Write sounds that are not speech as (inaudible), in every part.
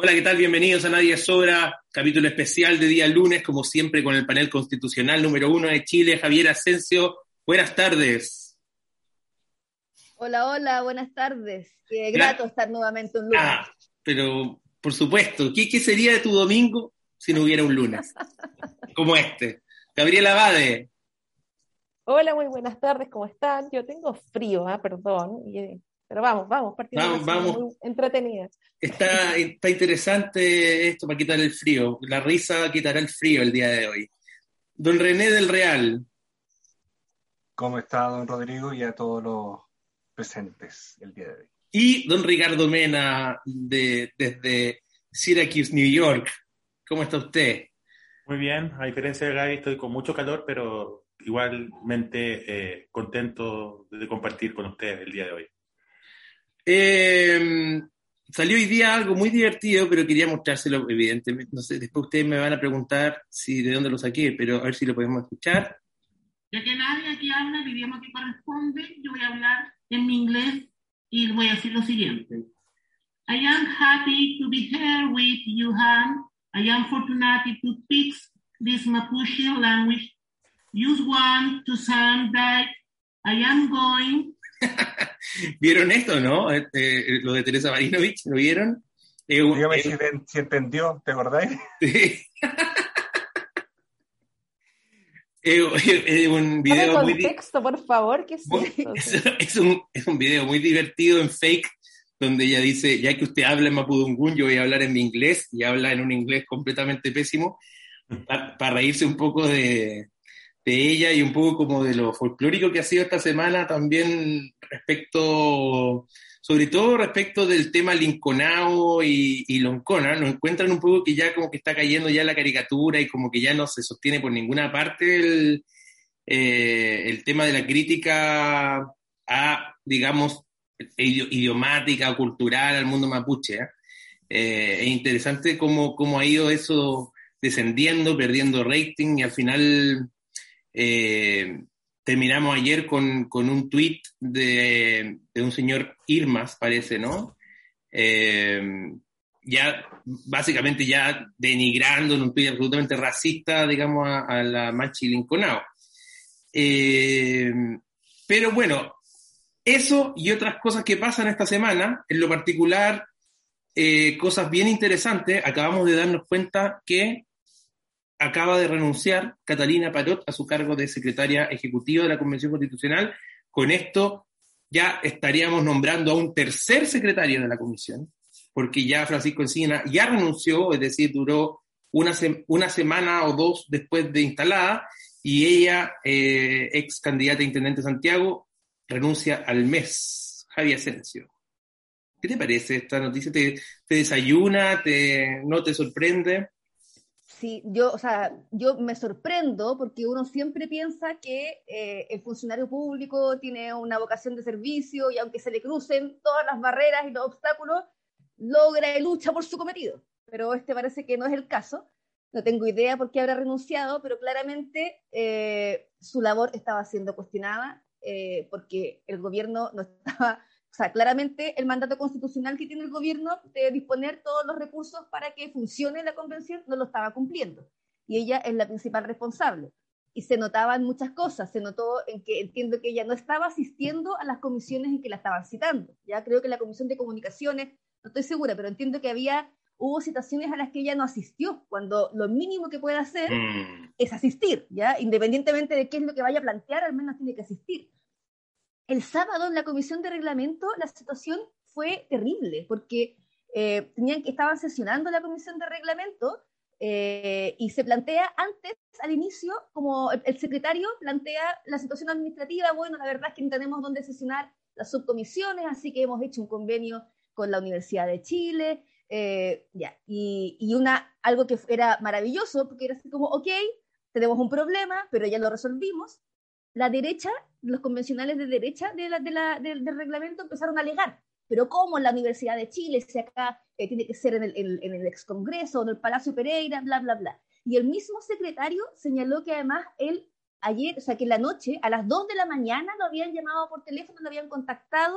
Hola, ¿qué tal? Bienvenidos a Nadie Sobra, capítulo especial de día lunes, como siempre con el panel constitucional número uno de Chile, Javier Asensio. Buenas tardes. Hola, hola, buenas tardes. Qué grato estar nuevamente un lunes. Ah, pero por supuesto, ¿qué, ¿qué sería de tu domingo si no hubiera un lunes (laughs) como este? Gabriela Abade. Hola, muy buenas tardes, ¿cómo están? Yo tengo frío, ¿ah? perdón, y pero vamos, vamos, vamos, vamos. muy entretenida. Está, está interesante esto para quitar el frío. La risa quitará el frío el día de hoy. Don René del Real. ¿Cómo está, don Rodrigo, y a todos los presentes el día de hoy? Y don Ricardo Mena, de, desde Syracuse, New York. ¿Cómo está usted? Muy bien, a diferencia de Gaby, estoy con mucho calor, pero igualmente eh, contento de compartir con ustedes el día de hoy. Eh, salió hoy día algo muy divertido, pero quería mostrárselo, evidentemente. No sé, después ustedes me van a preguntar si de dónde lo saqué, pero a ver si lo podemos escuchar. Ya que nadie aquí habla el idioma que corresponde, yo voy a hablar en mi inglés y voy a decir lo siguiente. I am happy to be here with you, Han. I am fortunate to speak this Mapuche language. Use one to sound that I am going (laughs) (laughs) ¿Vieron esto, no? Este, lo de Teresa Marinovich, ¿lo vieron? Eh, Dígame eh, si, entendió, ¿te acordáis? (laughs) Sí. (laughs) es un video muy contexto, por favor, ¿qué es, es, un, es un video muy divertido en fake donde ella dice, ya que usted habla en Mapudungun, yo voy a hablar en mi inglés, y habla en un inglés completamente pésimo, para reírse un poco de, de ella y un poco como de lo folclórico que ha sido esta semana también respecto, sobre todo respecto del tema Linconao y, y Loncona, nos encuentran un poco que ya como que está cayendo ya la caricatura y como que ya no se sostiene por ninguna parte el, eh, el tema de la crítica a, digamos, idiomática cultural al mundo mapuche. ¿eh? Eh, es interesante cómo, cómo ha ido eso descendiendo, perdiendo rating y al final eh, terminamos ayer con, un tuit de, un señor Irmas, parece, ¿no? Eh, ya básicamente ya denigrando en un tuit absolutamente racista, digamos, a, la Machi Linconao. Eh, pero bueno, eso y otras cosas que pasan esta semana, en lo particular, cosas bien interesantes, acabamos de darnos cuenta que acaba de renunciar Catalina Parot a su cargo de secretaria ejecutiva de la Convención Constitucional. Con esto ya estaríamos nombrando a un tercer secretario de la comisión, porque ya Francisco Encina ya renunció, es decir, duró una, semana o dos después de instalada, y ella, eh, ex candidata a intendente Santiago, renuncia al mes. Javier Asensio. ¿Qué te parece esta noticia? ¿Te, desayuna? ¿No te sorprende? Sí, yo, o sea, yo me sorprendo porque uno siempre piensa que eh, el funcionario público tiene una vocación de servicio y aunque se le crucen todas las barreras y los obstáculos, logra y lucha por su cometido. Pero este parece que no es el caso. No tengo idea por qué habrá renunciado, pero claramente eh, su labor estaba siendo cuestionada eh, porque el gobierno no (laughs) estaba o sea, claramente el mandato constitucional que tiene el gobierno de disponer todos los recursos para que funcione la convención no lo estaba cumpliendo. Y ella es la principal responsable. Y se notaban muchas cosas. Se notó en que entiendo que ella no estaba asistiendo a las comisiones en que la estaban citando. Ya creo que la comisión de comunicaciones, no estoy segura, pero entiendo que había hubo citaciones a las que ella no asistió, cuando lo mínimo que puede hacer mm. es asistir, ¿ya? Independientemente de qué es lo que vaya a plantear, al menos tiene que asistir el sábado en la comisión de reglamento la situación fue terrible porque eh, tenían, estaban sesionando la comisión de reglamento eh, y se plantea antes, al inicio, como el, secretario plantea la situación administrativa, bueno, la verdad es que no tenemos dónde sesionar las subcomisiones, así que hemos hecho un convenio con la Universidad de Chile, eh, ya, y, y, una, algo que era maravilloso, porque era así como, ok, tenemos un problema, pero ya lo resolvimos. La derecha, los convencionales de derecha del reglamento empezaron a alegar, pero ¿cómo en la Universidad de Chile, si acá eh, tiene que ser en el, en, en el ex Congreso, en el Palacio Pereira, bla, bla, bla? Y el mismo secretario señaló que además él ayer, o sea, que en la noche, a las 2 de la mañana, lo habían llamado por teléfono, lo habían contactado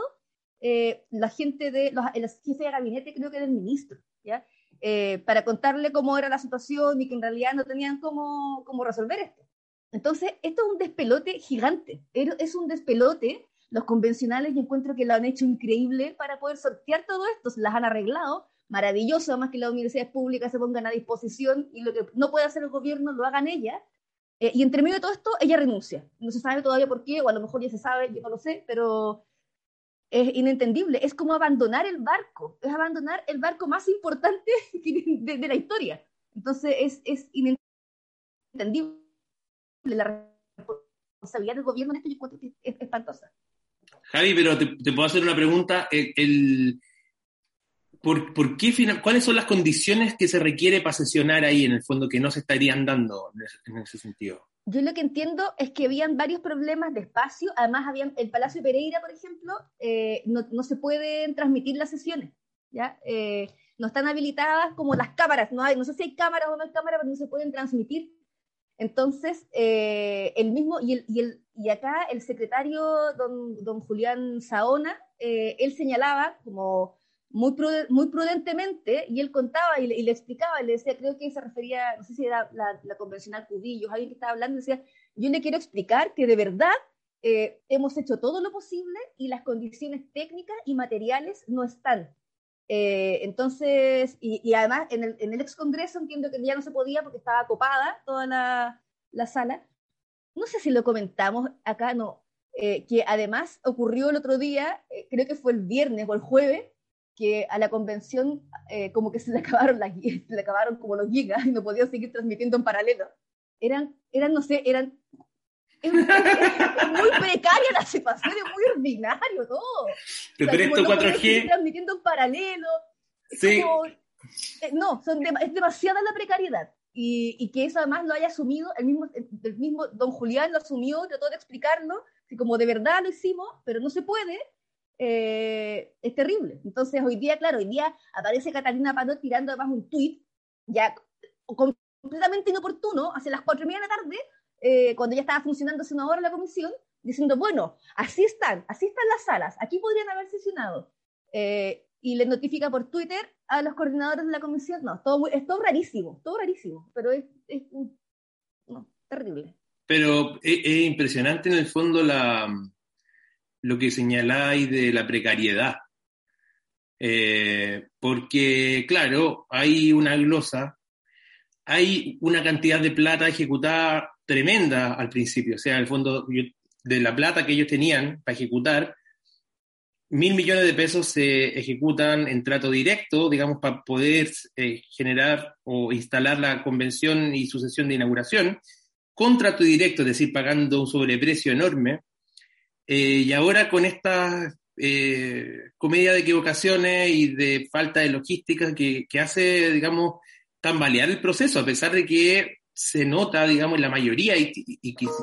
eh, la gente de, los, el jefe de gabinete, creo que del ministro, ¿ya? Eh, para contarle cómo era la situación y que en realidad no tenían cómo, cómo resolver esto. Entonces, esto es un despelote gigante, es un despelote. Los convencionales yo encuentro que lo han hecho increíble para poder sortear todo esto, se las han arreglado, maravilloso, además que las universidades públicas se pongan a disposición y lo que no puede hacer el gobierno lo hagan ellas. Eh, y entre medio de todo esto, ella renuncia. No se sabe todavía por qué, o a lo mejor ya se sabe, yo no lo sé, pero es inentendible. Es como abandonar el barco, es abandonar el barco más importante (laughs) de, la historia. Entonces es, es inentendible. La responsabilidad del gobierno en esto yo encuentro que es espantosa. Javi, pero te, te, puedo hacer una pregunta. El, el ¿por, por qué final, ¿Cuáles son las condiciones que se requiere para sesionar ahí, en el fondo, que no se estarían dando en ese, en ese sentido? yo lo que entiendo es que habían varios problemas de espacio, además habían, el Palacio Pereira, por ejemplo, eh, no, no, se pueden transmitir las sesiones, ¿ya? Eh, no están habilitadas como las cámaras, no, hay, no sé si hay cámaras o no hay cámaras, pero no se pueden transmitir. Entonces, eh, el mismo, y, el, y, el, y, acá el secretario, don, don Julián Saona, eh, él señalaba como muy, muy prudentemente, y él contaba y le, explicaba, y le decía, creo que se refería, no sé si era la, la convencional Cubillos, alguien que estaba hablando, decía, yo le quiero explicar que de verdad eh, hemos hecho todo lo posible y las condiciones técnicas y materiales no están. Eh, entonces, y, y, además en el, en el ex congreso entiendo que ya no se podía porque estaba copada toda la, la sala. No sé si lo comentamos acá, no. Eh, que además ocurrió el otro día, eh, creo que fue el viernes o el jueves, que a la convención eh, como que se le (laughs) acabaron las se le acabaron como los gigas y no podía seguir transmitiendo en paralelo. Eran, eran no sé, eran es, muy, precaria la situación, es muy ordinario todo. Te o sea, presto no 4G. transmitiendo en paralelo. Sí. Como, eh, no, son de, es demasiada la precariedad. Y, y, que eso además lo haya asumido, el mismo, el mismo don Julián lo asumió, trató de explicarlo, y como de verdad lo hicimos, pero no se puede, eh, es terrible. Entonces, hoy día, claro, hoy día aparece Catalina Parot tirando además un tuit ya completamente inoportuno, hacia las cuatro y media de la tarde, eh, cuando ya estaba funcionando hace una hora la comisión, diciendo, bueno, así están, así están las salas, aquí podrían haber sesionado. Eh, y le notifica por Twitter a los coordinadores de la comisión, no, todo, es todo rarísimo, todo rarísimo, pero es, terrible. Pero es, es impresionante en el fondo lo que señaláis de la precariedad. Eh, porque, claro, hay una glosa, hay una cantidad de plata ejecutada tremenda al principio, o sea, el fondo de la plata que ellos tenían para ejecutar, mil millones de pesos se ejecutan en trato directo, digamos, para poder eh, generar o instalar la convención y sucesión de inauguración, contrato directo, es decir, pagando un sobreprecio enorme, eh, y ahora con esta eh, comedia de equivocaciones y de falta de logística que, que, hace, digamos, tambalear el proceso, a pesar de que se nota, digamos, en la mayoría, y,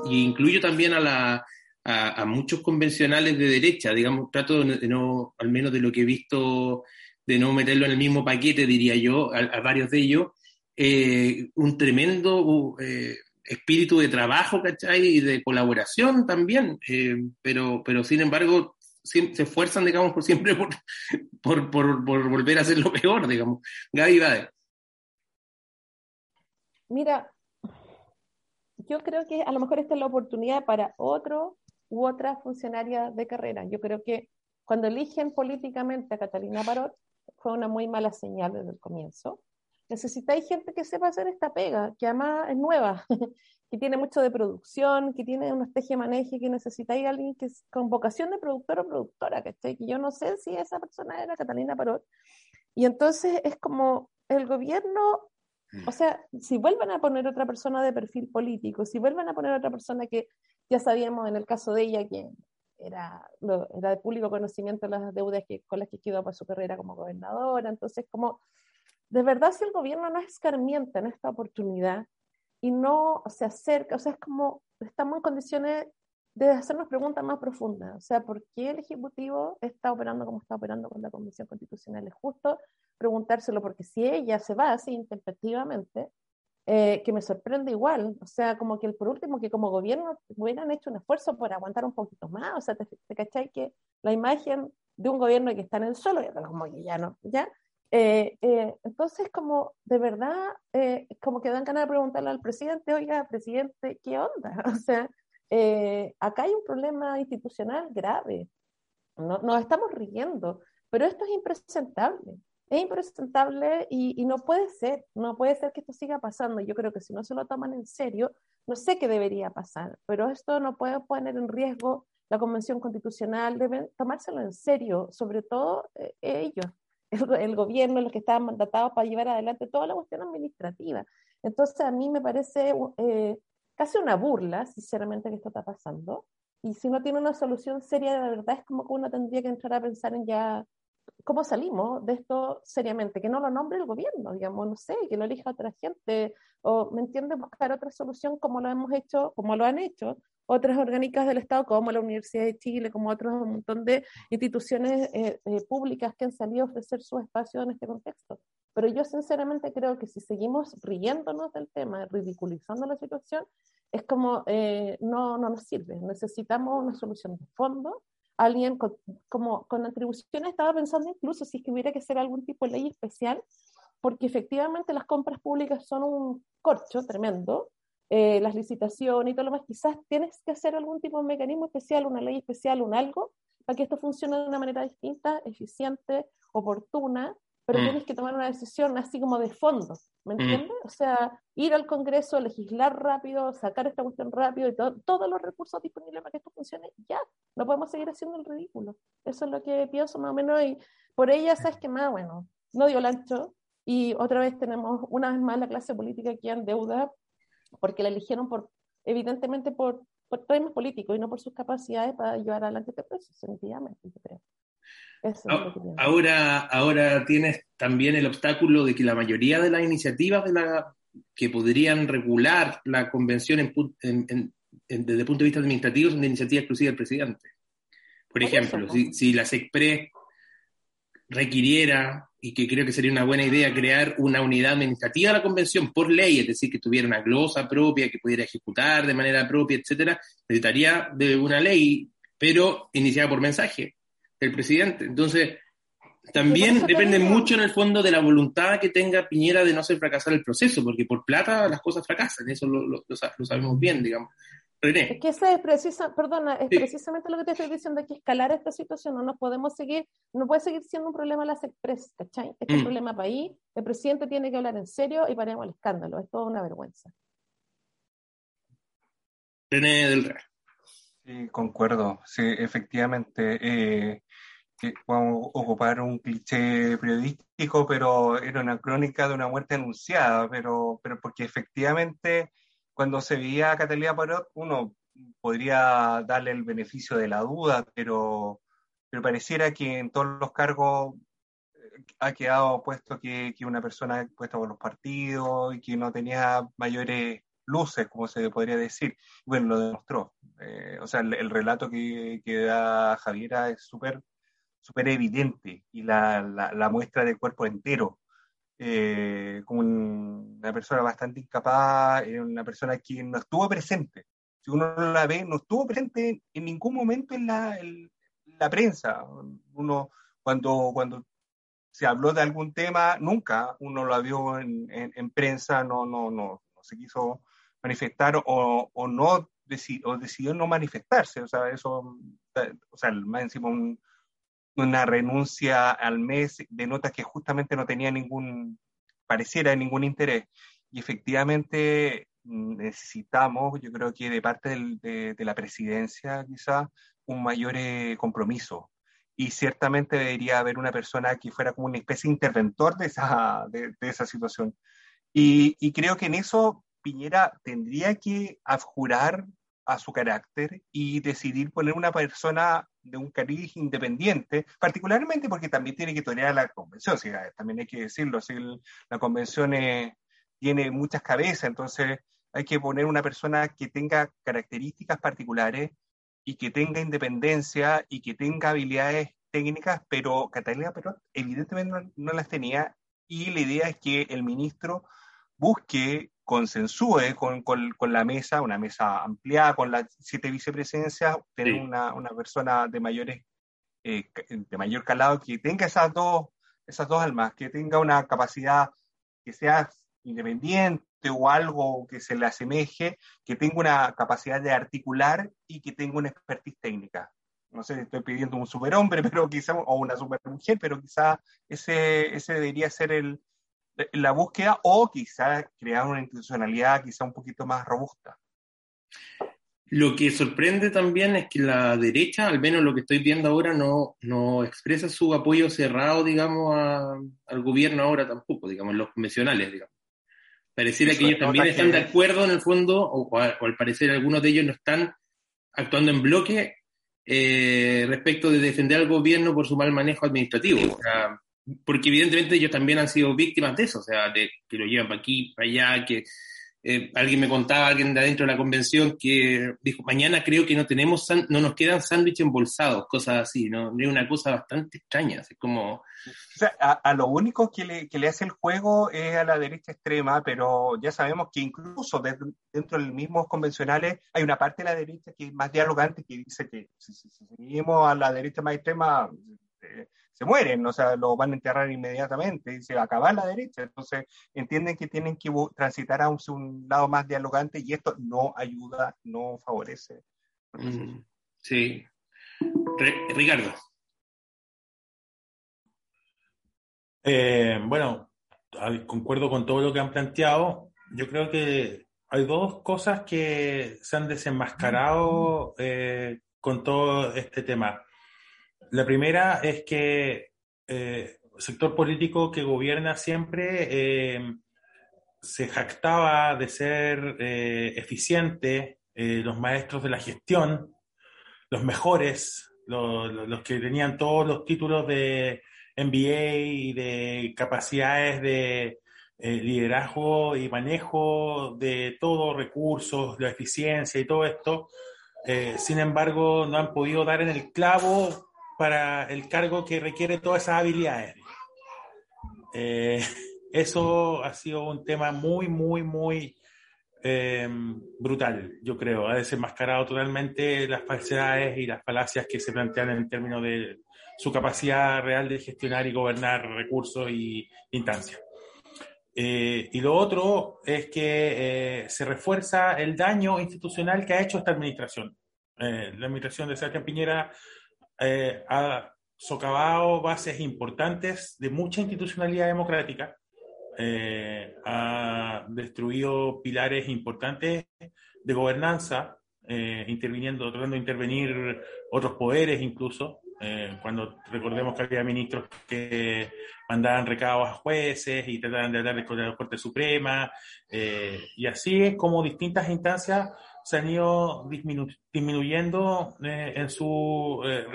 incluyo también a, la, a, muchos convencionales de derecha, digamos, trato de no, al menos de lo que he visto, de no meterlo en el mismo paquete, diría yo, a, varios de ellos, eh, un tremendo eh, espíritu de trabajo, ¿cachai? Y de colaboración también, eh, pero, pero sin embargo se esfuerzan, digamos, por siempre por, por, por, por volver a hacer lo peor, digamos. Gaby Bade. Mira, yo creo que a lo mejor esta es la oportunidad para otro u otra funcionaria de carrera. Yo creo que cuando eligen políticamente a Catalina Parot fue una muy mala señal desde el comienzo necesitáis gente que sepa hacer esta pega, que además es nueva, (laughs) que tiene mucho de producción, que tiene unos teje-maneje, que necesitáis alguien que es con vocación de productor o productora, ¿cachai? Que yo no sé si esa persona era Catalina Parot. Y entonces es como el gobierno, o sea, si vuelven a poner otra persona de perfil político, si vuelven a poner otra persona que ya sabíamos en el caso de ella que era, era de público conocimiento las deudas que, con las que quedó para su carrera como gobernadora. Entonces, como de verdad si el gobierno no escarmienta en esta oportunidad y no se acerca, o sea, es como estamos en condiciones de hacernos preguntas más profundas. O sea, ¿por qué el Ejecutivo está operando como está operando con la Convención Constitucional? Es justo preguntárselo, porque si ella se va así intempestivamente, eh, que me sorprende igual. O sea, como que el, por último, que como gobierno hubieran hecho un esfuerzo por aguantar un poquito más. O sea, ¿te, te cachai que la imagen de un gobierno que está en el suelo, como que ya no, ya? Eh, eh, entonces, como de verdad, como que dan ganas de preguntarle al presidente, oiga, presidente, ¿qué onda? (laughs) O sea, acá hay un problema institucional grave. No, nos estamos riendo, pero esto es impresentable es impresentable y, no puede ser, no puede ser que esto siga pasando. Yo creo que si no se lo toman en serio, no sé qué debería pasar, pero esto no puede poner en riesgo la Convención Constitucional, deben tomárselo en serio, sobre todo eh, ellos, (laughs) el, gobierno, los que estaban mandatados para llevar adelante toda la cuestión administrativa. Entonces, a mí me parece eh, casi una burla, sinceramente, que esto está pasando. Y si no tiene una solución seria, de verdad es como que uno tendría que entrar a pensar en ya ¿cómo salimos de esto seriamente? Que no lo nombre el gobierno, digamos, no sé, que lo elija otra gente, o, ¿me entiende? Buscar otra solución como lo hemos hecho, como lo han hecho otras orgánicas del Estado, como la Universidad de Chile, como otros un montón de instituciones eh, eh, públicas que han salido a ofrecer su espacio en este contexto. Pero yo sinceramente creo que si seguimos riéndonos del tema, ridiculizando la situación, es como eh, no, no nos sirve. Necesitamos una solución de fondo alguien con, como con atribuciones, estaba pensando incluso si es que hubiera que hacer algún tipo de ley especial, porque efectivamente las compras públicas son un corcho tremendo, eh, las licitaciones y todo lo más, quizás tienes que hacer algún tipo de mecanismo especial, una ley especial, un algo, para que esto funcione de una manera distinta, eficiente, oportuna, pero mm. tienes que tomar una decisión así como de fondo, ¿me mm. entiendes? O sea, ir al Congreso, legislar rápido, sacar esta cuestión rápido y todos los recursos disponibles para que esto funcione, ya, no podemos seguir haciendo el ridículo. Eso es lo que pienso más o menos y por ella, ¿sabes qué más? Bueno, no dio el ancho y otra vez tenemos una vez más la clase política aquí en deuda porque la eligieron por, evidentemente por, por temas políticos y no por sus capacidades para llevar adelante este proceso, sencillamente, yo creo. Ahora, ahora tienes también el obstáculo de que la mayoría de las iniciativas de la, que podrían regular la convención en, desde el punto de vista administrativo son de iniciativa exclusiva del presidente. Por ejemplo, si, si la SECPRE requiriera, y que creo que sería una buena idea, crear una unidad administrativa de la convención por ley, es decir, que tuviera una glosa propia, que pudiera ejecutar de manera propia, etcétera, necesitaría de una ley, pero iniciada por mensaje el presidente. Entonces, también depende mucho en el fondo de la voluntad que tenga Piñera de no hacer fracasar el proceso, porque por plata las cosas fracasan, eso lo, sabemos bien, digamos. René. Es que ese es precisa, perdona, es precisamente lo que te estoy diciendo, que escalar esta situación, no nos podemos seguir, no puede seguir siendo un problema las express, ¿cachai? Este es un mm. problema país, el presidente tiene que hablar en serio y paremos el escándalo, es toda una vergüenza. René del Real. Sí, concuerdo, sí, efectivamente. Eh, que vamos a ocupar un cliché periodístico, pero era una crónica de una muerte anunciada, pero, pero porque efectivamente cuando se veía a Catalina Parot, uno podría darle el beneficio de la duda, pero, pero pareciera que en todos los cargos eh, ha quedado puesto que, que una persona puesta por los partidos y que no tenía mayores luces, como se podría decir. Bueno, lo demostró. Eh, o sea, el, el relato que, que, da Javiera es súper súper evidente y la, la, muestra del cuerpo entero. Eh, como una persona bastante incapaz, eh, una persona que no estuvo presente. Si uno la ve, no estuvo presente en ningún momento en la, la prensa. Uno, cuando, cuando se habló de algún tema, nunca uno la vio en, en, prensa, no, no, no, no, se quiso manifestar o, o no decidió, o decidió no manifestarse. O sea, eso, o sea, más encima un, una renuncia al mes denota que justamente no tenía ningún, pareciera ningún interés. Y efectivamente necesitamos, yo creo que de parte de, la presidencia quizá, un mayor eh, compromiso. Y ciertamente debería haber una persona que fuera como una especie de interventor de esa, de, esa situación. Y, y, creo que en eso Piñera tendría que abjurar a su carácter y decidir poner una persona de un cariz independiente, particularmente porque también tiene que torear la convención, también hay que decirlo, si la convención tiene muchas cabezas, entonces hay que poner una persona que tenga características particulares y que tenga independencia y que tenga habilidades técnicas, pero Catalina Perón evidentemente no las tenía y la idea es que el ministro busque consensúe con, con, con, la mesa, una mesa ampliada con las siete vicepresidencias, tener una, una, persona de mayores eh, de mayor calado que tenga esas dos, esas dos almas, que tenga una capacidad que sea independiente o algo que se le asemeje, que tenga una capacidad de articular y que tenga una expertise técnica. No sé, estoy pidiendo un superhombre, (laughs) pero quizá, o una supermujer, pero quizá ese, ese debería ser el, la búsqueda o quizá crear una institucionalidad quizá un poquito más robusta. Lo que sorprende también es que la derecha, al menos lo que estoy viendo ahora, no, no expresa su apoyo cerrado, digamos, al gobierno ahora tampoco, digamos, los convencionales, digamos. Pareciera que ellos también están de acuerdo en el fondo, o, al parecer algunos de ellos no están actuando en bloque eh, respecto de defender al gobierno por su mal manejo administrativo. O sea, porque evidentemente ellos también han sido víctimas de eso, o sea, de que lo llevan para aquí, para allá, que eh, alguien me contaba, alguien de adentro de la convención, que dijo, mañana creo que no tenemos, no nos quedan sándwiches embolsados, cosas así, ¿no? Es una cosa bastante extraña, es como... O sea, a, lo único que le, que le, hace el juego es a la derecha extrema, pero ya sabemos que incluso dentro de los mismos convencionales hay una parte de la derecha que es más dialogante, que dice que si, seguimos a la derecha más extrema... Eh, se mueren, o sea, lo van a enterrar inmediatamente y se va a acabar la derecha. Entonces, entienden que tienen que transitar a un, lado más dialogante y esto no ayuda, no favorece. Mm, sí. Ricardo. Eh, bueno, concuerdo con todo lo que han planteado. Yo creo que hay dos cosas que se han desenmascarado eh, con todo este tema. La primera es que eh, el sector político que gobierna siempre eh, se jactaba de ser eh, eficiente, los maestros de la gestión, los mejores, los, que tenían todos los títulos de MBA y de capacidades de liderazgo y manejo de todos recursos, la eficiencia y todo esto. sin embargo, no han podido dar en el clavo para el cargo que requiere todas esas habilidades. Eh, (laughs) eso ha sido un tema muy, muy, muy eh, brutal, yo creo. Ha desenmascarado totalmente las falsedades y las falacias que se plantean en términos de su capacidad real de gestionar y gobernar recursos y instancias. Eh, y lo otro es que se refuerza el daño institucional que ha hecho esta administración. la administración de Sebastián Piñera eh, ha socavado bases importantes de mucha institucionalidad democrática, eh, ha destruido pilares importantes de gobernanza, eh, interviniendo, tratando de intervenir otros poderes incluso, cuando recordemos que había ministros que mandaban recados a jueces y trataban de hablar con la Corte Suprema, y así es como distintas instancias se han ido disminuyendo eh, en su eh,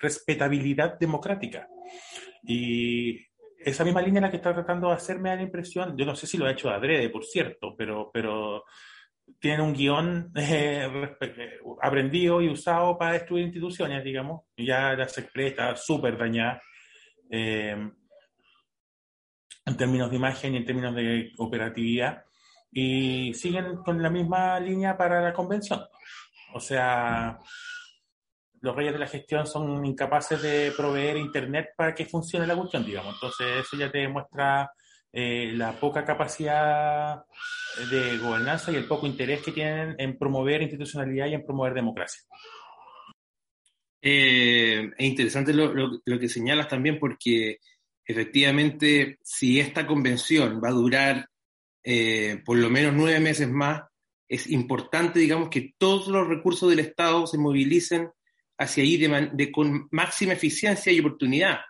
respetabilidad democrática. Y esa misma línea la que está tratando de hacerme da la impresión, yo no sé si lo ha hecho adrede, por cierto, pero, pero tiene un guion (laughs) eh, aprendido y usado para destruir instituciones, digamos, ya la Secretaría está súper dañada en términos de imagen y en términos de operatividad y siguen con la misma línea para la convención. O sea, los reyes de la gestión son incapaces de proveer Internet para que funcione la cuestión, digamos. Entonces, eso ya te demuestra eh, la poca capacidad de gobernanza y el poco interés que tienen en promover institucionalidad y en promover democracia. Eh, es interesante lo, lo que señalas también porque efectivamente si esta convención va a durar eh, por lo menos nueve meses más, es importante, digamos, que todos los recursos del Estado se movilicen hacia ahí de, con máxima eficiencia y oportunidad.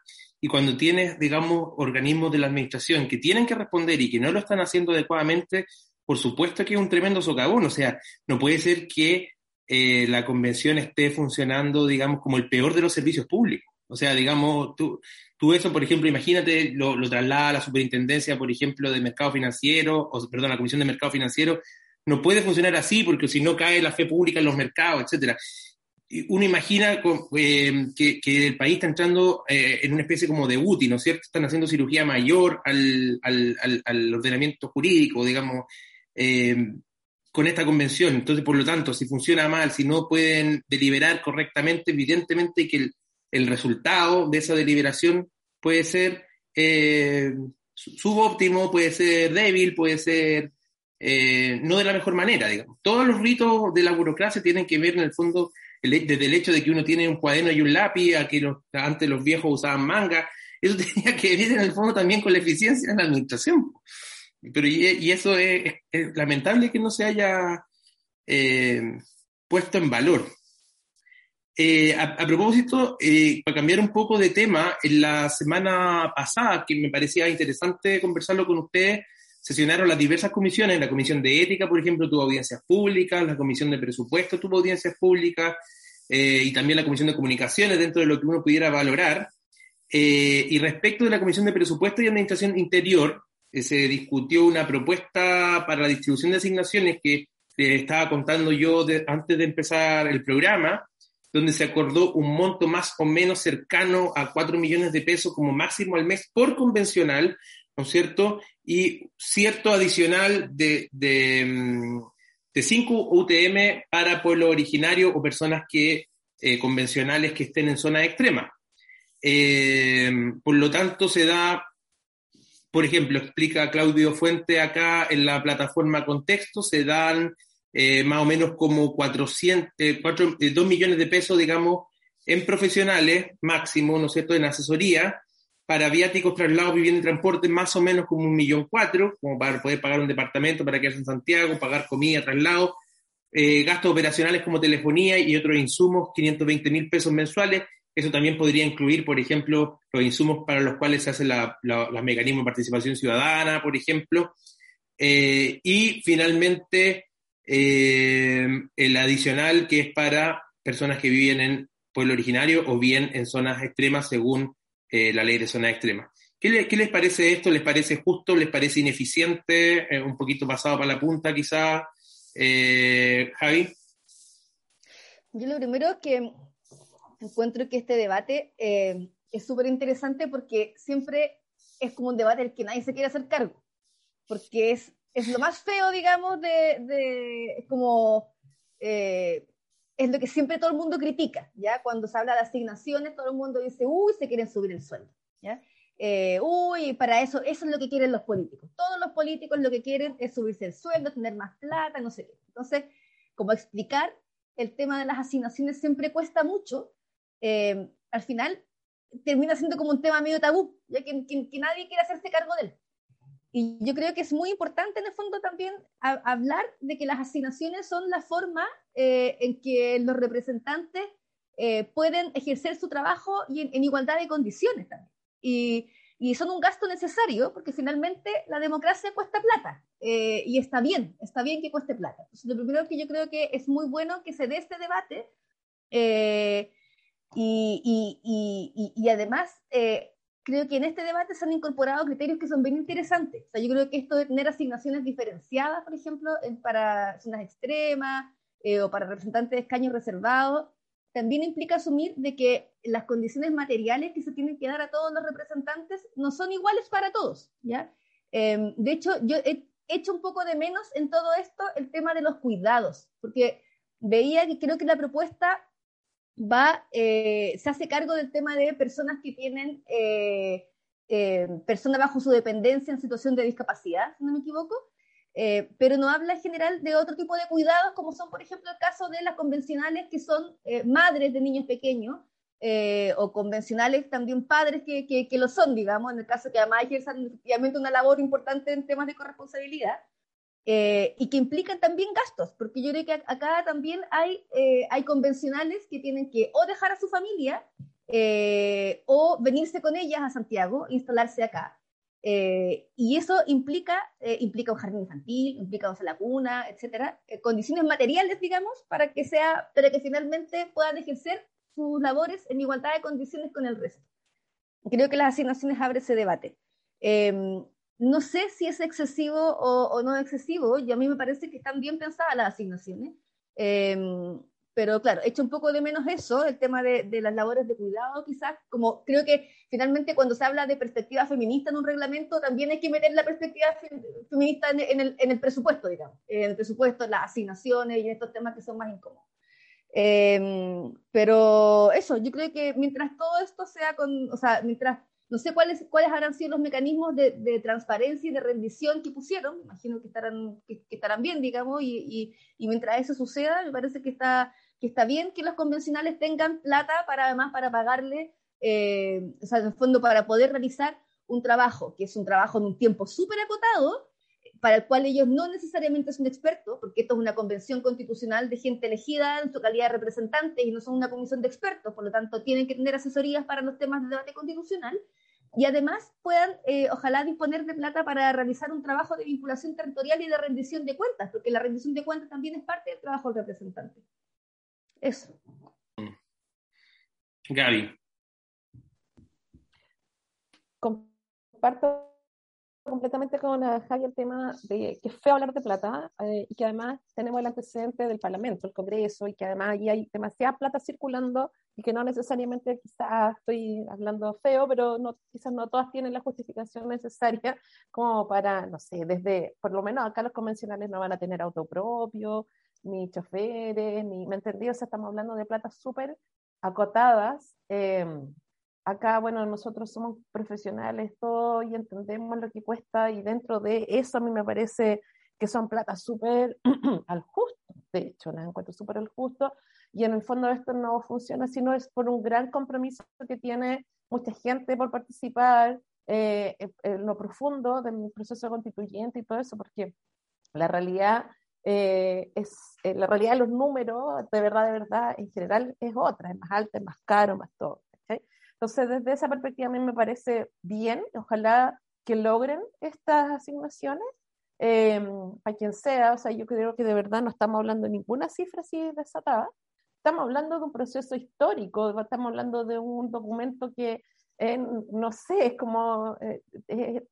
Y cuando tienes, digamos, organismos de la administración que tienen que responder y que no lo están haciendo adecuadamente, por supuesto que es un tremendo socavón. O sea, no puede ser que eh, la convención esté funcionando, digamos, como el peor de los servicios públicos. O sea, digamos, tú, tú eso, por ejemplo, imagínate, lo, traslada a la superintendencia, por ejemplo, de mercado financiero, o perdón, la Comisión de Mercado Financiero, no puede funcionar así porque si no cae la fe pública en los mercados, etcétera. Uno imagina eh, que, el país está entrando eh, en una especie como de UTI, ¿no es cierto? Están haciendo cirugía mayor al, al, ordenamiento jurídico, digamos, eh, con esta convención. Entonces, por lo tanto, si funciona mal, si no pueden deliberar correctamente, evidentemente que el, el resultado de esa deliberación puede ser subóptimo, puede ser débil, puede ser eh, no de la mejor manera, digamos. Todos los ritos de la burocracia tienen que ver, en el fondo, desde el hecho de que uno tiene un cuaderno y un lápiz, a que antes los viejos usaban manga, eso (laughs) tenía que ver, en el fondo, también con la eficiencia en la administración. Pero, y, eso es, lamentable que no se haya eh, puesto en valor. Eh, a, propósito, para cambiar un poco de tema, en la semana pasada, que me parecía interesante conversarlo con ustedes, sesionaron las diversas comisiones, la comisión de ética, por ejemplo, tuvo audiencias públicas, la comisión de presupuesto tuvo audiencias públicas, eh, y también la comisión de comunicaciones dentro de lo que uno pudiera valorar. Eh, y respecto de la comisión de presupuesto y administración interior, eh, se discutió una propuesta para la distribución de asignaciones que estaba contando yo antes de empezar el programa, donde se acordó un monto más o menos cercano a 4 millones de pesos como máximo al mes por convencional, ¿no es cierto? Y cierto adicional de, de, 5 mm, UTM para pueblo originario o personas que, eh, convencionales que estén en zona extrema. Eh, por lo tanto, se da, por ejemplo, explica Claudio Fuente acá en la plataforma Contexto, se dan eh, más o menos como 400, 4, 2 millones de pesos, digamos, en profesionales máximo, ¿no es cierto?, en asesoría, para viáticos, traslados, vivienda y transporte, más o menos como un millón cuatro, como para poder pagar un departamento para quedarse en Santiago, pagar comida, traslado, eh, gastos operacionales como telefonía y otros insumos, 520 mil pesos mensuales. Eso también podría incluir, por ejemplo, los insumos para los cuales se hace la, mecanismo de participación ciudadana, por ejemplo. Eh, y finalmente, eh, el adicional que es para personas que viven en pueblo originario o bien en zonas extremas según eh, la ley de zona extrema. ¿Qué, les parece esto? ¿Les parece justo? ¿Les parece ineficiente? Eh, ¿Un poquito pasado para la punta quizá? Eh, Javi. Yo lo primero que encuentro que este debate es súper interesante porque siempre es como un debate del que nadie se quiere hacer cargo, porque es, es lo más feo, digamos, de, de como es lo que siempre todo el mundo critica, ¿ya? Cuando se habla de asignaciones, todo el mundo dice, uy, se quieren subir el sueldo, ¿ya? Eh, uy, para eso, eso es lo que quieren los políticos. Todos los políticos lo que quieren es subirse el sueldo, tener más plata, no sé qué. Entonces, como explicar el tema de las asignaciones siempre cuesta mucho, eh, al final termina siendo como un tema medio tabú, ya que nadie quiere hacerse cargo de él. Y yo creo que es muy importante en el fondo también hablar de que las asignaciones son la forma eh, en que los representantes eh, pueden ejercer su trabajo y en, igualdad de condiciones también. Y, y, son un gasto necesario porque finalmente la democracia cuesta plata eh, y está bien, está bien que cueste plata. Entonces, lo primero que yo creo que es muy bueno que se dé este debate y, y, y, además creo que en este debate se han incorporado criterios que son bien interesantes. O sea, yo creo que esto de tener asignaciones diferenciadas, por ejemplo, para zonas extremas eh, o para representantes de escaños reservados, también implica asumir de que las condiciones materiales que se tienen que dar a todos los representantes no son iguales para todos, ¿ya? Em, de hecho, yo he hecho un poco de menos en todo esto el tema de los cuidados, porque veía que creo que la propuesta va, eh, se hace cargo del tema de personas que tienen eh, eh, personas bajo su dependencia en situación de discapacidad, si no me equivoco, pero no habla en general de otro tipo de cuidados, como son, por ejemplo, el caso de las convencionales que son madres de niños pequeños, o convencionales también padres que, que, que, lo son, digamos, en el caso que además ejerzan efectivamente una labor importante en temas de corresponsabilidad. Eh, y que implican también gastos, porque yo creo que acá también hay, eh, hay convencionales que tienen que o dejar a su familia eh, o venirse con ellas a Santiago, instalarse acá. Eh, y eso implica, eh, implica un jardín infantil, implica una la cuna, etcétera, eh, condiciones materiales, digamos, para que, sea, para que finalmente puedan ejercer sus labores en igualdad de condiciones con el resto. Creo que las asignaciones abren ese debate. Em, no sé si es excesivo o, no excesivo, y a mí me parece que están bien pensadas las asignaciones. Em, pero claro, echo un poco de menos eso, el tema de, las labores de cuidado, quizás, como creo que finalmente cuando se habla de perspectiva feminista en un reglamento, también hay que meter la perspectiva feminista en, el, presupuesto, digamos, en el presupuesto, las asignaciones y estos temas que son más incómodos. Eh, pero eso, yo creo que mientras todo esto sea con, o sea, mientras, no sé cuáles, cuáles habrán sido los mecanismos de, transparencia y de rendición que pusieron, imagino que estarán, que, estarán bien, digamos, y, y, y mientras eso suceda, me parece que está que está bien que los convencionales tengan plata para además para pagarle, eh, o sea, en el fondo para poder realizar un trabajo, que es un trabajo en un tiempo súper acotado, para el cual ellos no necesariamente son expertos, porque esto es una convención constitucional de gente elegida en su calidad de representantes y no son una comisión de expertos, por lo tanto tienen que tener asesorías para los temas de debate constitucional y además puedan, eh, ojalá, disponer de plata para realizar un trabajo de vinculación territorial y de rendición de cuentas, porque la rendición de cuentas también es parte del trabajo del representante. Eso. Gaby. Comparto completamente con Javi el tema de que es feo hablar de plata eh, y que además tenemos el antecedente del Parlamento, el Congreso, y que además ahí hay demasiada plata circulando y que no necesariamente quizás estoy hablando feo, pero no, quizás no todas tienen la justificación necesaria como para, no sé, desde, por lo menos acá los convencionales no van a tener auto propio, ni choferes, ni, ¿me entendí? O sea, estamos hablando de platas súper acotadas. Eh, acá, bueno, nosotros somos profesionales y entendemos lo que cuesta y dentro de eso a mí me parece que son platas súper (clears throat) al justo, de hecho, las encuentro súper al justo y en el fondo esto no funciona si no es por un gran compromiso que tiene mucha gente por participar eh, en lo profundo del proceso constituyente y todo eso, porque la realidad eh, es eh, la realidad de los números, de verdad, de verdad, en general es otra, es más alta, es más caro, más todo. ¿okay? Entonces, desde esa perspectiva a mí me parece bien, ojalá que logren estas asignaciones, eh, para quien sea, o sea, yo creo que de verdad no estamos hablando de ninguna cifra así desatada, estamos hablando de un proceso histórico, estamos hablando de un documento que eh, no sé, es como eh,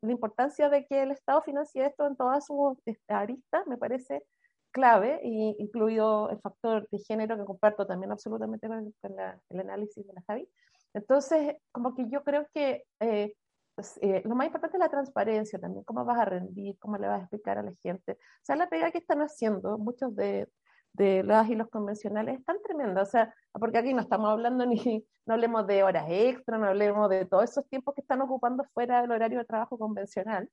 la importancia de que el Estado financie esto en todas sus aristas, me parece clave, y incluido el factor de género que comparto también absolutamente con, con la, el análisis de la Javi. Entonces, como que yo creo que eh, pues, eh, lo más importante es la transparencia también, cómo vas a rendir, cómo le vas a explicar a la gente. O sea, la pega que están haciendo muchos de, de las y los convencionales es tan tremenda, o sea, porque aquí no estamos hablando ni, (laughs) no hablemos de horas extra, no hablemos de todos esos tiempos que están ocupando fuera del horario de trabajo convencional.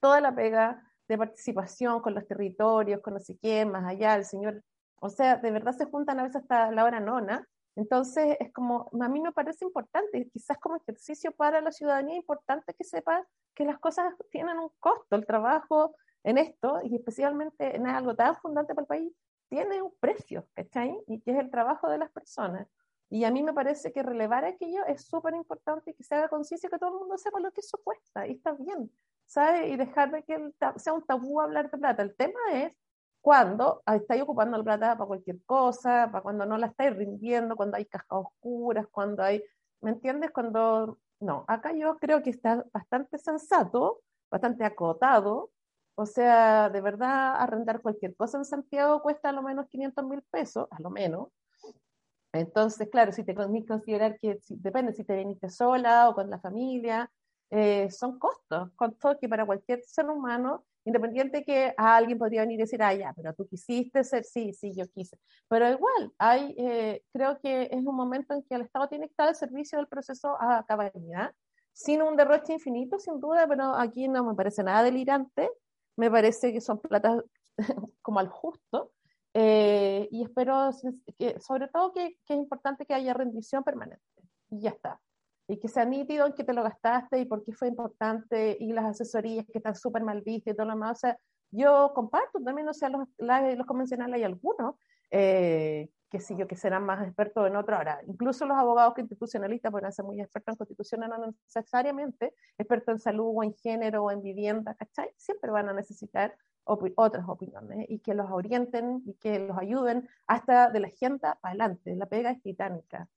Toda la pega de participación con los territorios, con no sé quién, más allá, el señor, o sea, de verdad se juntan a veces hasta la hora nona, entonces es como, a mí me parece importante, quizás como ejercicio para la ciudadanía, importante que sepa que las cosas tienen un costo, el trabajo en esto, y especialmente en algo tan fundante para el país, tiene un precio, ¿cachai? Y que es el trabajo de las personas. Y a mí me parece que relevar aquello es súper importante y que se haga conciencia que todo el mundo sepa lo que eso cuesta, y está bien. ¿sabes? Y dejar de que sea un tabú hablar de plata. El tema es cuando estáis ocupando la plata para cualquier cosa, para cuando no la estáis rindiendo, cuando hay cajas oscuras, cuando hay, ¿me entiendes? Cuando, no, acá yo creo que está bastante sensato, bastante acotado, o sea, de verdad, arrendar cualquier cosa en Santiago cuesta a lo menos 500 mil pesos, a lo menos. Entonces, claro, si te considerar que depende si te viniste sola o con la familia, eh, son costos, costos que para cualquier ser humano, independiente que a alguien podría venir y decir, ah, ya, pero tú quisiste ser, sí, sí, yo quise. Pero igual, hay, eh, creo que es un momento en que el Estado tiene que estar al servicio del proceso a cabalidad, sin un derroche infinito, sin duda, pero aquí no me parece nada delirante, me parece que son platas (laughs) como al justo, eh, y espero, que, sobre todo, que, que es importante que haya rendición permanente. Y ya está y que sea nítido en que te lo gastaste y por qué fue importante y las asesorías que están súper mal vistas y todo lo demás. O sea, yo comparto también, o sea, los, los convencionales hay algunos eh, que sí yo, que serán más expertos en otro. Ahora, incluso los abogados constitucionalistas pueden ser muy expertos en constitución, no necesariamente expertos en salud o en género o en vivienda, ¿cachai? Siempre van a necesitar otras opiniones y que los orienten y que los ayuden hasta de la gente para adelante. La pega es titánica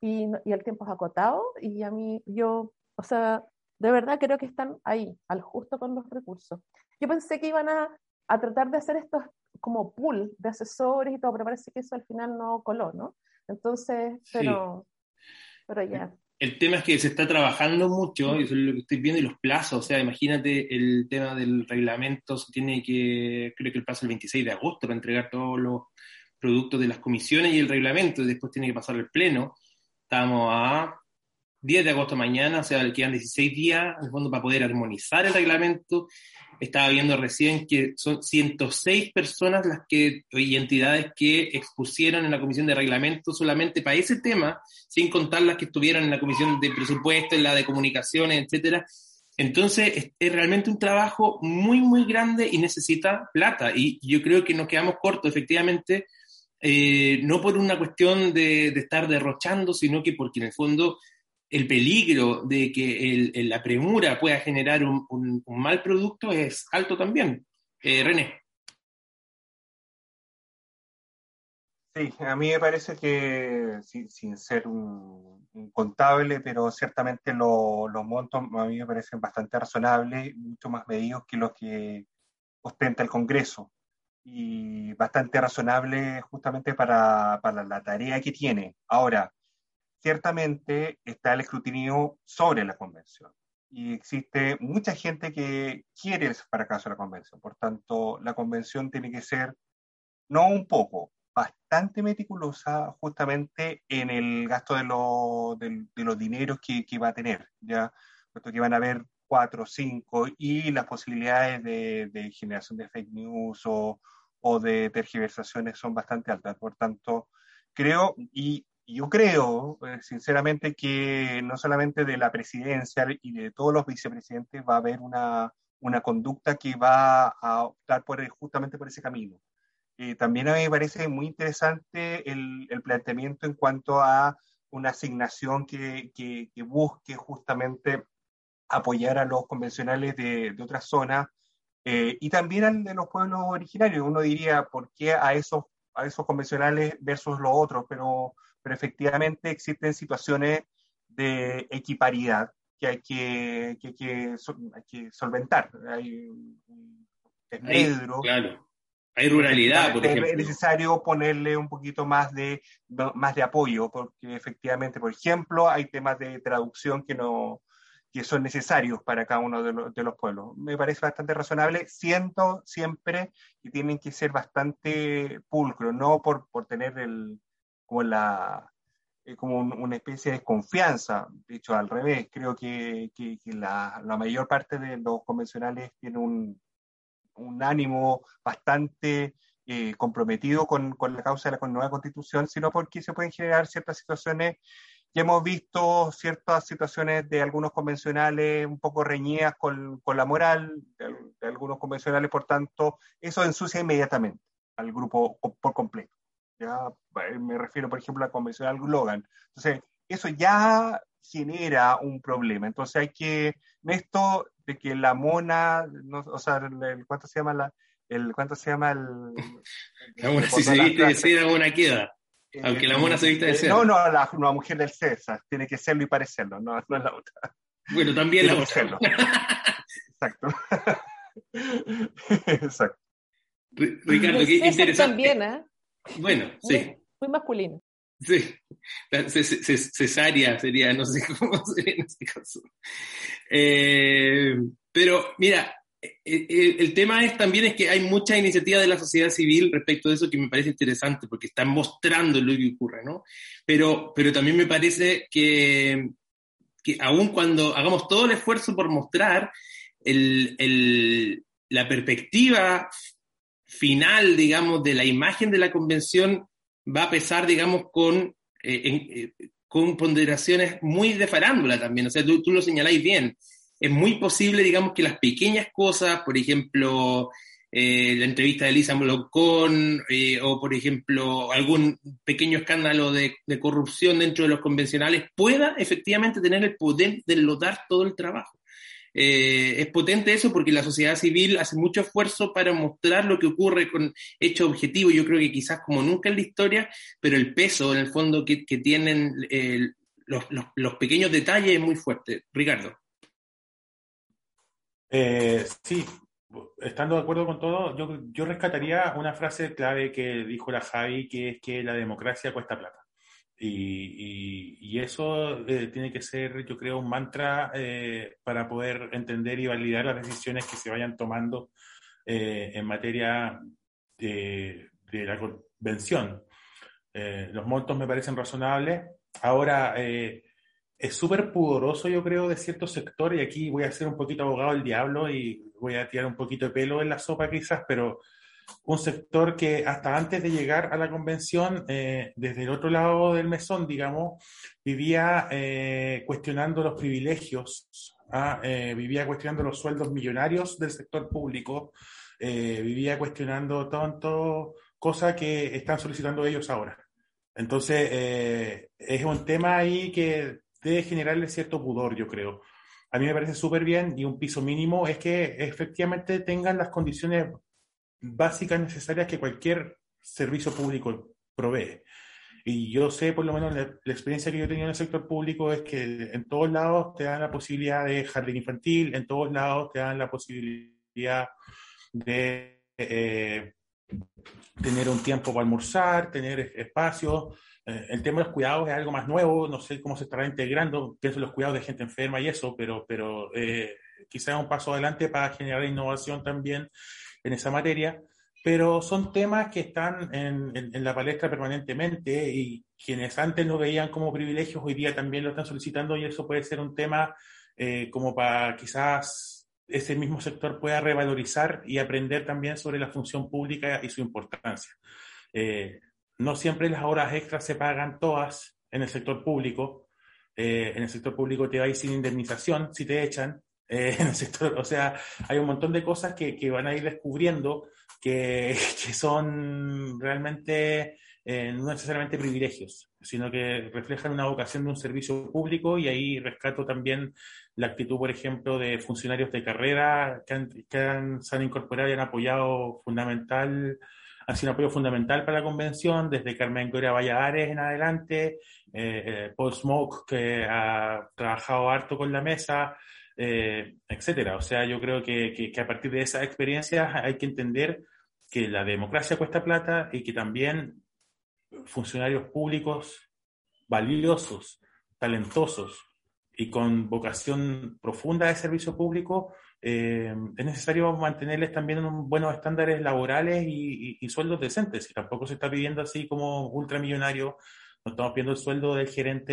y, y el tiempo es acotado y a mí, yo, o sea, de verdad creo que están ahí, al justo con los recursos. Yo pensé que iban a, a tratar de hacer estos como pool de asesores y todo, pero parece que eso al final no coló, ¿no? Entonces, pero, pero ya. El tema es que se está trabajando mucho, y eso es lo que estoy viendo, y los plazos, o sea, imagínate el tema del reglamento, se tiene que, creo que el plazo es el 26 de agosto para entregar todos los productos de las comisiones y el reglamento, y después tiene que pasar el pleno. Estamos a 10 de agosto mañana, o sea, quedan 16 días, en el fondo, para poder armonizar el reglamento estaba viendo recién que son 106 personas las que, y entidades que expusieron en la comisión de reglamento solamente para ese tema, sin contar las que estuvieran en la comisión de presupuesto, en la de comunicaciones, etcétera. Entonces, es, realmente un trabajo muy, muy grande y necesita plata. Y yo creo que nos quedamos cortos, efectivamente, eh, no por una cuestión de, estar derrochando, sino que porque en el fondo el peligro de que la premura pueda generar un, mal producto es alto también. Eh, René. Sí, a mí me parece que, sin, ser un, contable, pero ciertamente los montos a mí me parecen bastante razonables, mucho más medidos que los que ostenta el Congreso y bastante razonable justamente para, para la tarea que tiene. Ahora, ciertamente está el escrutinio sobre la convención y existe mucha gente que quiere el fracaso de la convención. Por tanto, la convención tiene que ser, no un poco, bastante meticulosa justamente en el gasto de, de, los dineros que, que, va a tener, ¿ya? Puesto que van a haber cuatro o cinco y las posibilidades de, de generación de fake news o, o de tergiversaciones son bastante altas. Por tanto, creo, y yo creo, eh, sinceramente, que no solamente de la presidencia y de todos los vicepresidentes va a haber una, una conducta que va a optar por, justamente por ese camino. Eh, también a mí me parece muy interesante el, el, planteamiento en cuanto a una asignación que, que, que, busque justamente apoyar a los convencionales de, de otras zonas eh, y también al de los pueblos originarios. Uno diría, ¿por qué a esos, a esos convencionales versus los otros? Pero pero efectivamente existen situaciones de equiparidad que hay que, que, que, hay que solventar. Hay Pedro. Claro. Hay ruralidad, por ejemplo. Es necesario ponerle un poquito más de, más de apoyo, porque efectivamente, por ejemplo, hay temas de traducción que no que son necesarios para cada uno de, los, de los pueblos. Me parece bastante razonable. Siento siempre que tienen que ser bastante pulcros, no por, por tener el, como, la, eh, como una especie de confianza, dicho al revés. Creo que, que, la, la, mayor parte de los convencionales tiene un, un ánimo bastante eh, comprometido con, con, la causa de la nueva constitución, sino porque se pueden generar ciertas situaciones. Ya hemos visto ciertas situaciones de algunos convencionales un poco reñidas con, con la moral de, de, algunos convencionales, por tanto, eso ensucia inmediatamente al grupo por completo. ¿ya? Me refiero, por ejemplo, a la convencional Logan. Entonces, eso ya genera un problema. Entonces hay que, esto de que la mona, no, o sea, el, ¿cuánto se llama la, el, cuánto se llama el... la si se viste de seda, mona queda. Eh, Aunque la mona se viste de seda. No, no, la, la mujer del César, tiene que serlo y parecerlo, no, no es la otra. Bueno, también la otra. Exacto. (laughs) Exacto. Ricardo, qué interesante. También, ¿eh? Bueno, sí. Muy masculino. Sí, cesárea sería, no sé (laughs) cómo sería en este caso. Eh, pero mira, el, eh, eh, el, tema es también es que hay mucha iniciativa de la sociedad civil respecto de eso que me parece interesante porque están mostrando lo que ocurre, ¿no? Pero, pero también me parece que, que aun cuando hagamos todo el esfuerzo por mostrar el, el, la perspectiva final, digamos, de la imagen de la convención va a pesar, digamos, con, eh, eh, con ponderaciones muy de farándula también. O sea, tú, tú, lo señaláis bien. Es muy posible, digamos, que las pequeñas cosas, por ejemplo, eh, la entrevista de Elisa Molocón, eh, o por ejemplo algún pequeño escándalo de, corrupción dentro de los convencionales, pueda efectivamente tener el poder de lotar todo el trabajo. Eh, es potente eso porque la sociedad civil hace mucho esfuerzo para mostrar lo que ocurre con hechos objetivos, yo creo que quizás como nunca en la historia, pero el peso en el fondo que, tienen los, pequeños detalles es muy fuerte. Ricardo. Sí, estando de acuerdo con todo, yo, yo rescataría una frase clave que dijo la Javi, que es que la democracia cuesta plata. Y, y, eso eh, tiene que ser, yo creo, un mantra eh, para poder entender y validar las decisiones que se vayan tomando eh, en materia de, de la convención. los montos me parecen razonables. Ahora, es súper pudoroso, yo creo, de ciertos sectores, y aquí voy a ser un poquito abogado del diablo y voy a tirar un poquito de pelo en la sopa quizás, pero un sector que hasta antes de llegar a la convención, eh, desde el otro lado del mesón, digamos, vivía eh, cuestionando los privilegios, ¿ah? eh, vivía cuestionando los sueldos millonarios del sector público, vivía cuestionando tanto cosas que están solicitando ellos ahora. Entonces, es un tema ahí que debe generarle cierto pudor, yo creo. A mí me parece súper bien y un piso mínimo es que efectivamente tengan las condiciones básicas necesarias que cualquier servicio público provee. Y yo sé, por lo menos, la, experiencia que yo he tenido en el sector público es que en todos lados te dan la posibilidad de jardín infantil, en todos lados te dan la posibilidad de eh, tener un tiempo para almorzar, tener espacios, eh, el tema de los cuidados es algo más nuevo, no sé cómo se estará integrando, pienso en los cuidados de gente enferma y eso, pero, pero eh, quizás un paso adelante para generar innovación también en esa materia. Pero son temas que están en, la palestra permanentemente y quienes antes lo veían como privilegios hoy día también lo están solicitando y eso puede ser un tema eh, como para quizás ese mismo sector pueda revalorizar y aprender también sobre la función pública y su importancia. Eh, no siempre las horas extras se pagan todas en el sector público. Eh, en el sector público te ir sin indemnización si te echan. Eh, (laughs) en el sector, o sea, hay un montón de cosas que, que van a ir descubriendo que, (laughs) que son realmente eh, no necesariamente privilegios, sino que reflejan una vocación de un servicio público y ahí rescato también la actitud, por ejemplo, de funcionarios de carrera que, que se han incorporado y han apoyado fundamental ha sido un apoyo fundamental para la convención, desde Carmen Gloria Valladares en adelante, eh, eh, Paul Smoke, que ha trabajado harto con la mesa, eh, etcétera. O sea, yo creo que, que, a partir de esas experiencias hay que entender que la democracia cuesta plata y que también funcionarios públicos valiosos, talentosos y con vocación profunda de servicio público eh, es necesario mantenerles también buenos estándares laborales y, sueldos decentes. Y tampoco se está pidiendo así como ultramillonario, no estamos pidiendo el sueldo del gerente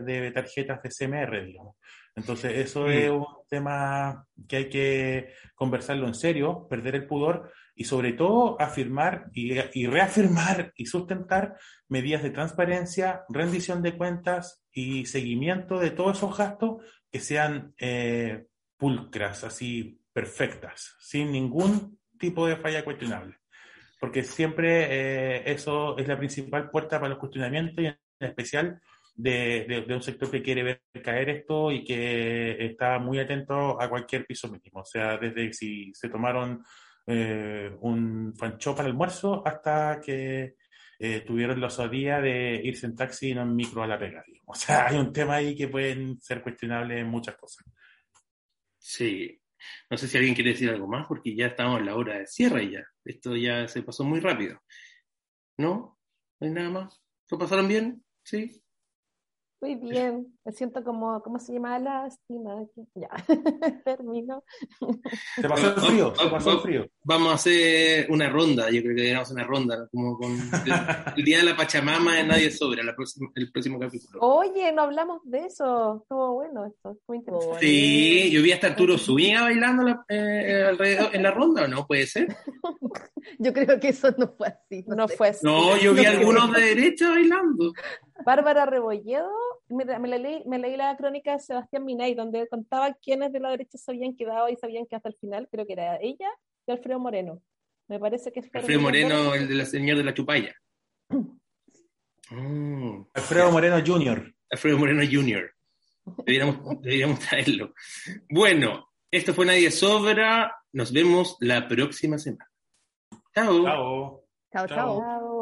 de tarjetas de CMR, digamos. Entonces, eso es un tema que hay que conversarlo en serio, perder el pudor y sobre todo afirmar y, reafirmar y sustentar medidas de transparencia, rendición de cuentas y seguimiento de todos esos gastos que sean eh, pulcras, así perfectas, sin ningún tipo de falla cuestionable. Porque siempre eh, eso es la principal puerta para los cuestionamientos y en especial de, un sector que quiere ver caer esto y que está muy atento a cualquier piso mínimo. O sea, desde si se tomaron eh, un fancho para almuerzo hasta que eh, tuvieron la osadía de irse en taxi y no en micro a la pega. (laughs) O sea, hay un tema ahí que pueden ser cuestionables en muchas cosas. Sí. No sé si alguien quiere decir algo más, porque ya estamos en la hora de cierre ya. Esto ya se pasó muy rápido. ¿No? ¿No hay nada más? ¿Lo pasaron bien? ¿Sí? Muy (laughs) bien, me siento como, ¿cómo se llama la estima? Ya, (laughs) termino. Se pasó el frío, se pasó el frío. Vamos a hacer una ronda, yo creo que deberíamos hacer una ronda, como con el, (laughs) día de la Pachamama de Nadie Sobra, el próximo capítulo. Oye, no hablamos de eso, estuvo bueno esto, muy interesante. Sí, yo vi hasta Arturo Zúñiga bailando eh, alrededor, en la ronda, ¿o no? ¿Puede ser? yo creo que eso no fue así. No, fue así. No, yo vi algunos de derecha bailando. Bárbara Rebolledo, me, leí, me, leí, la crónica de Sebastián Minay, donde contaba quiénes de la derecha se habían quedado y sabían que hasta el final, creo que era ella, de Alfredo Moreno. Me parece que es Alfredo Moreno, el de la señor de la chupalla. (clears throat) Mm. Alfredo Moreno Jr. Alfredo Moreno Jr. Deberíamos, deberíamos traerlo. Bueno, esto fue Nadie Sobra. Nos vemos la próxima semana. Chao. Chao. Chao, chao. Chao.